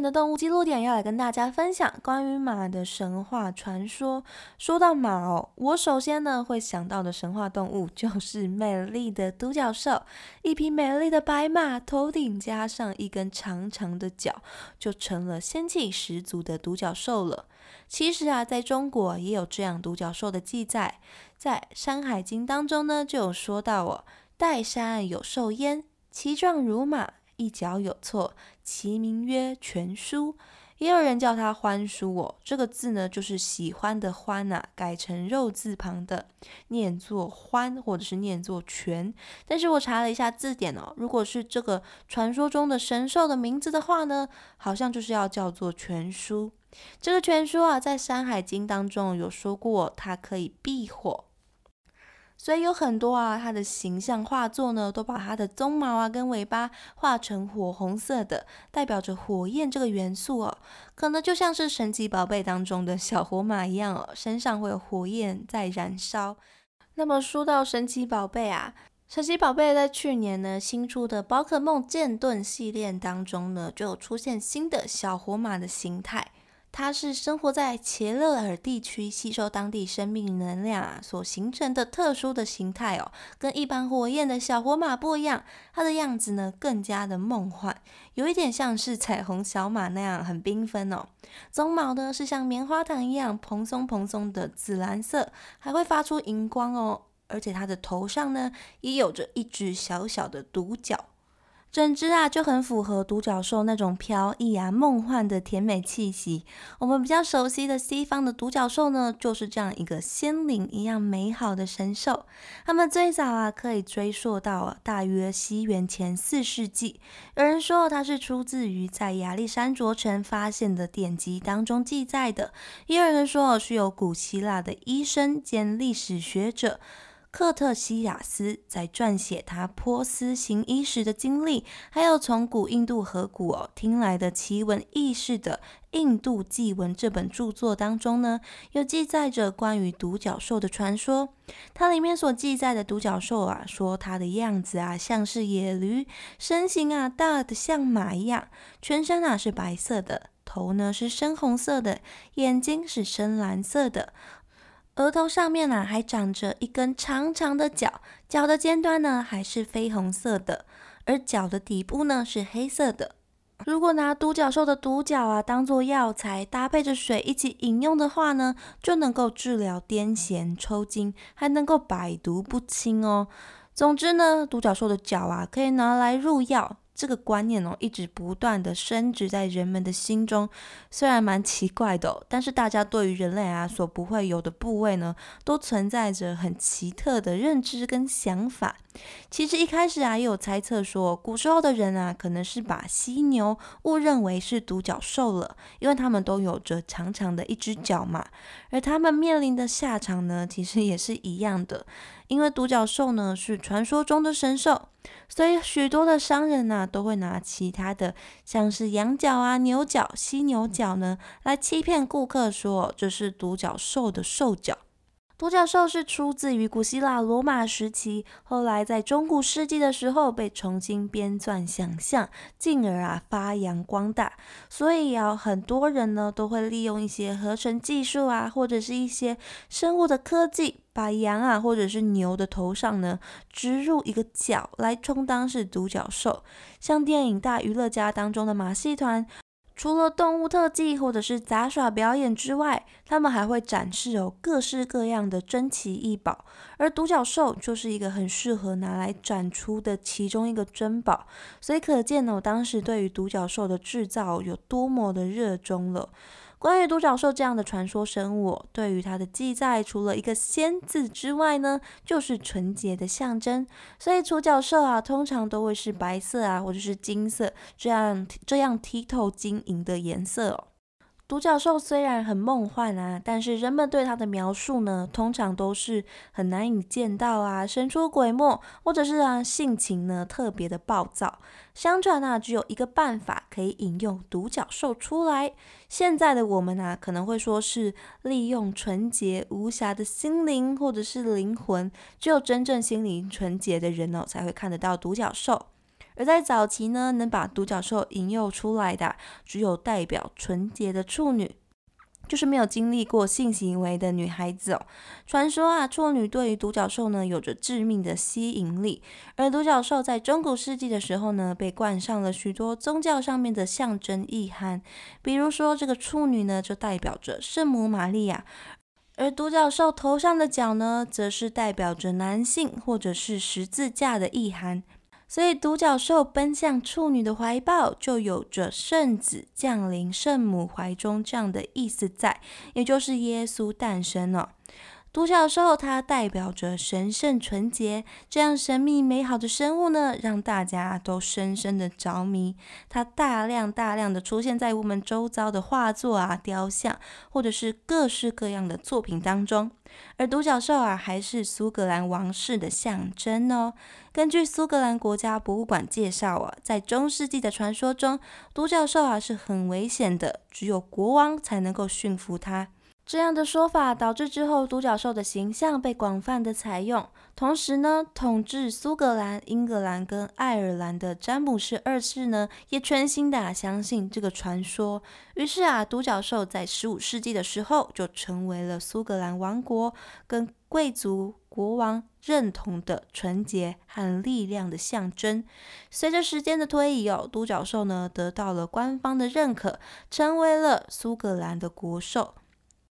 的动物记录点要来跟大家分享关于马的神话传说。说到马哦，我首先呢会想到的神话动物就是 美丽的独角兽。一匹美丽的白马，头顶加上一根长长的角，就成了仙气十足的独角兽了。其实啊，在中国也有这样独角兽的记载，在《山海经》当中呢就有说到哦，岱山有兽焉，其状如马。一脚有错，其名曰全书，也有人叫它欢书哦。这个字呢，就是喜欢的欢呐，改成肉字旁的，念作欢，或者是念作全。但是我查了一下字典哦，如果是这个传说中的神兽的名字的话呢，好像就是要叫做全书。这个全书啊，在《山海经》当中有说过，它可以避火。所以有很多啊，它的形象画作呢，都把它的鬃毛啊跟尾巴画成火红色的，代表着火焰这个元素哦。可能就像是神奇宝贝当中的小火马一样哦，身上会有火焰在燃烧。那么说到神奇宝贝啊，神奇宝贝在去年呢新出的宝可梦剑盾系列当中呢，就有出现新的小火马的形态。它是生活在切勒尔地区，吸收当地生命能量啊所形成的特殊的形态哦，跟一般火焰的小火马不一样，它的样子呢更加的梦幻，有一点像是彩虹小马那样很缤纷哦。鬃毛呢是像棉花糖一样蓬松蓬松的紫蓝色，还会发出荧光哦，而且它的头上呢也有着一只小小的独角。整只啊就很符合独角兽那种飘逸啊、梦幻的甜美气息。我们比较熟悉的西方的独角兽呢，就是这样一个仙灵一样美好的神兽。它们最早啊可以追溯到大约西元前四世纪。有人说它是出自于在亚历山卓城发现的典籍当中记载的，也有人说是由古希腊的医生兼历史学者。克特西亚斯在撰写他波斯行医时的经历，还有从古印度河谷哦听来的奇闻异事的《印度记闻》这本著作当中呢，有记载着关于独角兽的传说。它里面所记载的独角兽啊，说它的样子啊像是野驴，身形啊大的像马一样，全身啊是白色的，头呢是深红色的，眼睛是深蓝色的。额头上面呢，还长着一根长长的角，角的尖端呢还是绯红色的，而角的底部呢是黑色的。如果拿独角兽的独角啊当做药材，搭配着水一起饮用的话呢，就能够治疗癫痫、抽筋，还能够百毒不侵哦。总之呢，独角兽的角啊可以拿来入药。这个观念哦，一直不断的升值在人们的心中，虽然蛮奇怪的，但是大家对于人类啊所不会有的部位呢，都存在着很奇特的认知跟想法。其实一开始啊，也有猜测说，古时候的人啊，可能是把犀牛误认为是独角兽了，因为他们都有着长长的一只角嘛，而他们面临的下场呢，其实也是一样的。因为独角兽呢是传说中的神兽，所以许多的商人呢都会拿其他的，像是羊角啊、牛角、犀牛角呢，来欺骗顾客说这是独角兽的兽角。独角兽是出自于古希腊罗马时期，后来在中古世纪的时候被重新编撰想象，进而啊发扬光大。所以啊，很多人呢都会利用一些合成技术啊，或者是一些生物的科技，把羊啊或者是牛的头上呢植入一个角，来充当是独角兽。像电影《大娱乐家》当中的马戏团。除了动物特技或者是杂耍表演之外，他们还会展示有各式各样的珍奇异宝，而独角兽就是一个很适合拿来展出的其中一个珍宝，所以可见呢，我，当时对于独角兽的制造有多么的热衷了。关于独角兽这样的传说生物，对于它的记载，除了一个“仙”字之外呢，就是纯洁的象征。所以独角兽啊，通常都会是白色啊，或者是金色这样这样剔透晶莹的颜色哦。独角兽虽然很梦幻啊，但是人们对它的描述呢，通常都是很难以见到啊，神出鬼没，或者是啊性情呢特别的暴躁。相传啊，只有一个办法可以引诱独角兽出来。现在的我们啊，可能会说是利用纯洁无瑕的心灵或者是灵魂，只有真正心灵纯洁的人哦，才会看得到独角兽。而在早期呢，能把独角兽引诱出来的，只有代表纯洁的处女，就是没有经历过性行为的女孩子哦。传说啊，处女对于独角兽呢，有着致命的吸引力。而独角兽在中古世纪的时候呢，被冠上了许多宗教上面的象征意涵，比如说这个处女呢，就代表着圣母玛利亚，而独角兽头上的角呢，则是代表着男性或者是十字架的意涵。所以，独角兽奔向处女的怀抱，就有着圣子降临圣母怀中这样的意思在，也就是耶稣诞生了。独角兽它代表着神圣纯洁，这样神秘美好的生物呢，让大家都深深的着迷。它大量大量的出现在我们周遭的画作啊、雕像，或者是各式各样的作品当中。而独角兽啊，还是苏格兰王室的象征哦。根据苏格兰国家博物馆介绍啊，在中世纪的传说中，独角兽啊是很危险的，只有国王才能够驯服它。这样的说法导致之后独角兽的形象被广泛的采用，同时呢，统治苏格兰、英格兰跟爱尔兰的詹姆士二世呢，也全心的相信这个传说。于是啊，独角兽在十五世纪的时候就成为了苏格兰王国跟贵族国王认同的纯洁和力量的象征。随着时间的推移哦，独角兽呢得到了官方的认可，成为了苏格兰的国兽。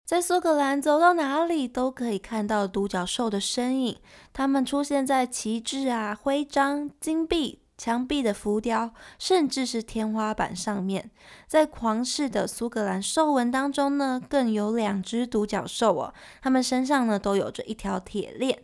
在苏格兰，走到哪里都可以看到独角兽的身影。它们出现在旗帜啊、徽章、金币、墙壁的浮雕，甚至是天花板上面。在皇室的苏格兰兽纹当中呢，更有两只独角兽哦。它们身上呢，都有着一条铁链。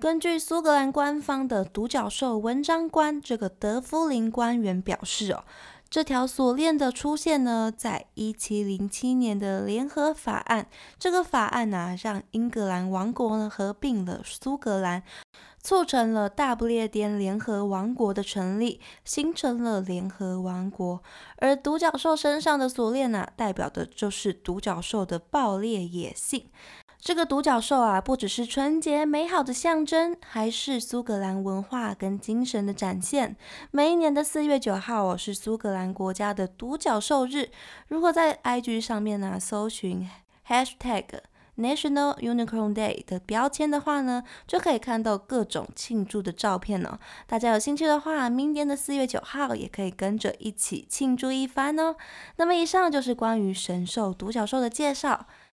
根据苏格兰官方的独角兽文章官这个德夫林官员表示哦。这条锁链的出现呢，在一七零七年的联合法案。这个法案呢，让英格兰王国呢合并了苏格兰，促成了大不列颠联合王国的成立，形成了联合王国。而独角兽身上的锁链呢，代表的就是独角兽的暴烈野性。这个独角兽啊，不只是纯洁美好的象征，还是苏格兰文化跟精神的展现。每一年的四月九号哦，是苏格兰国家的独角兽日。如果在 IG 上面呢搜寻 Hashtag National Unicorn Day 的标签的话呢，就可以看到各种庆祝的照片哦。大家有兴趣的话，明年的四月九号也可以跟着一起庆祝一番哦。那么以上就是关于神兽独角兽的介绍。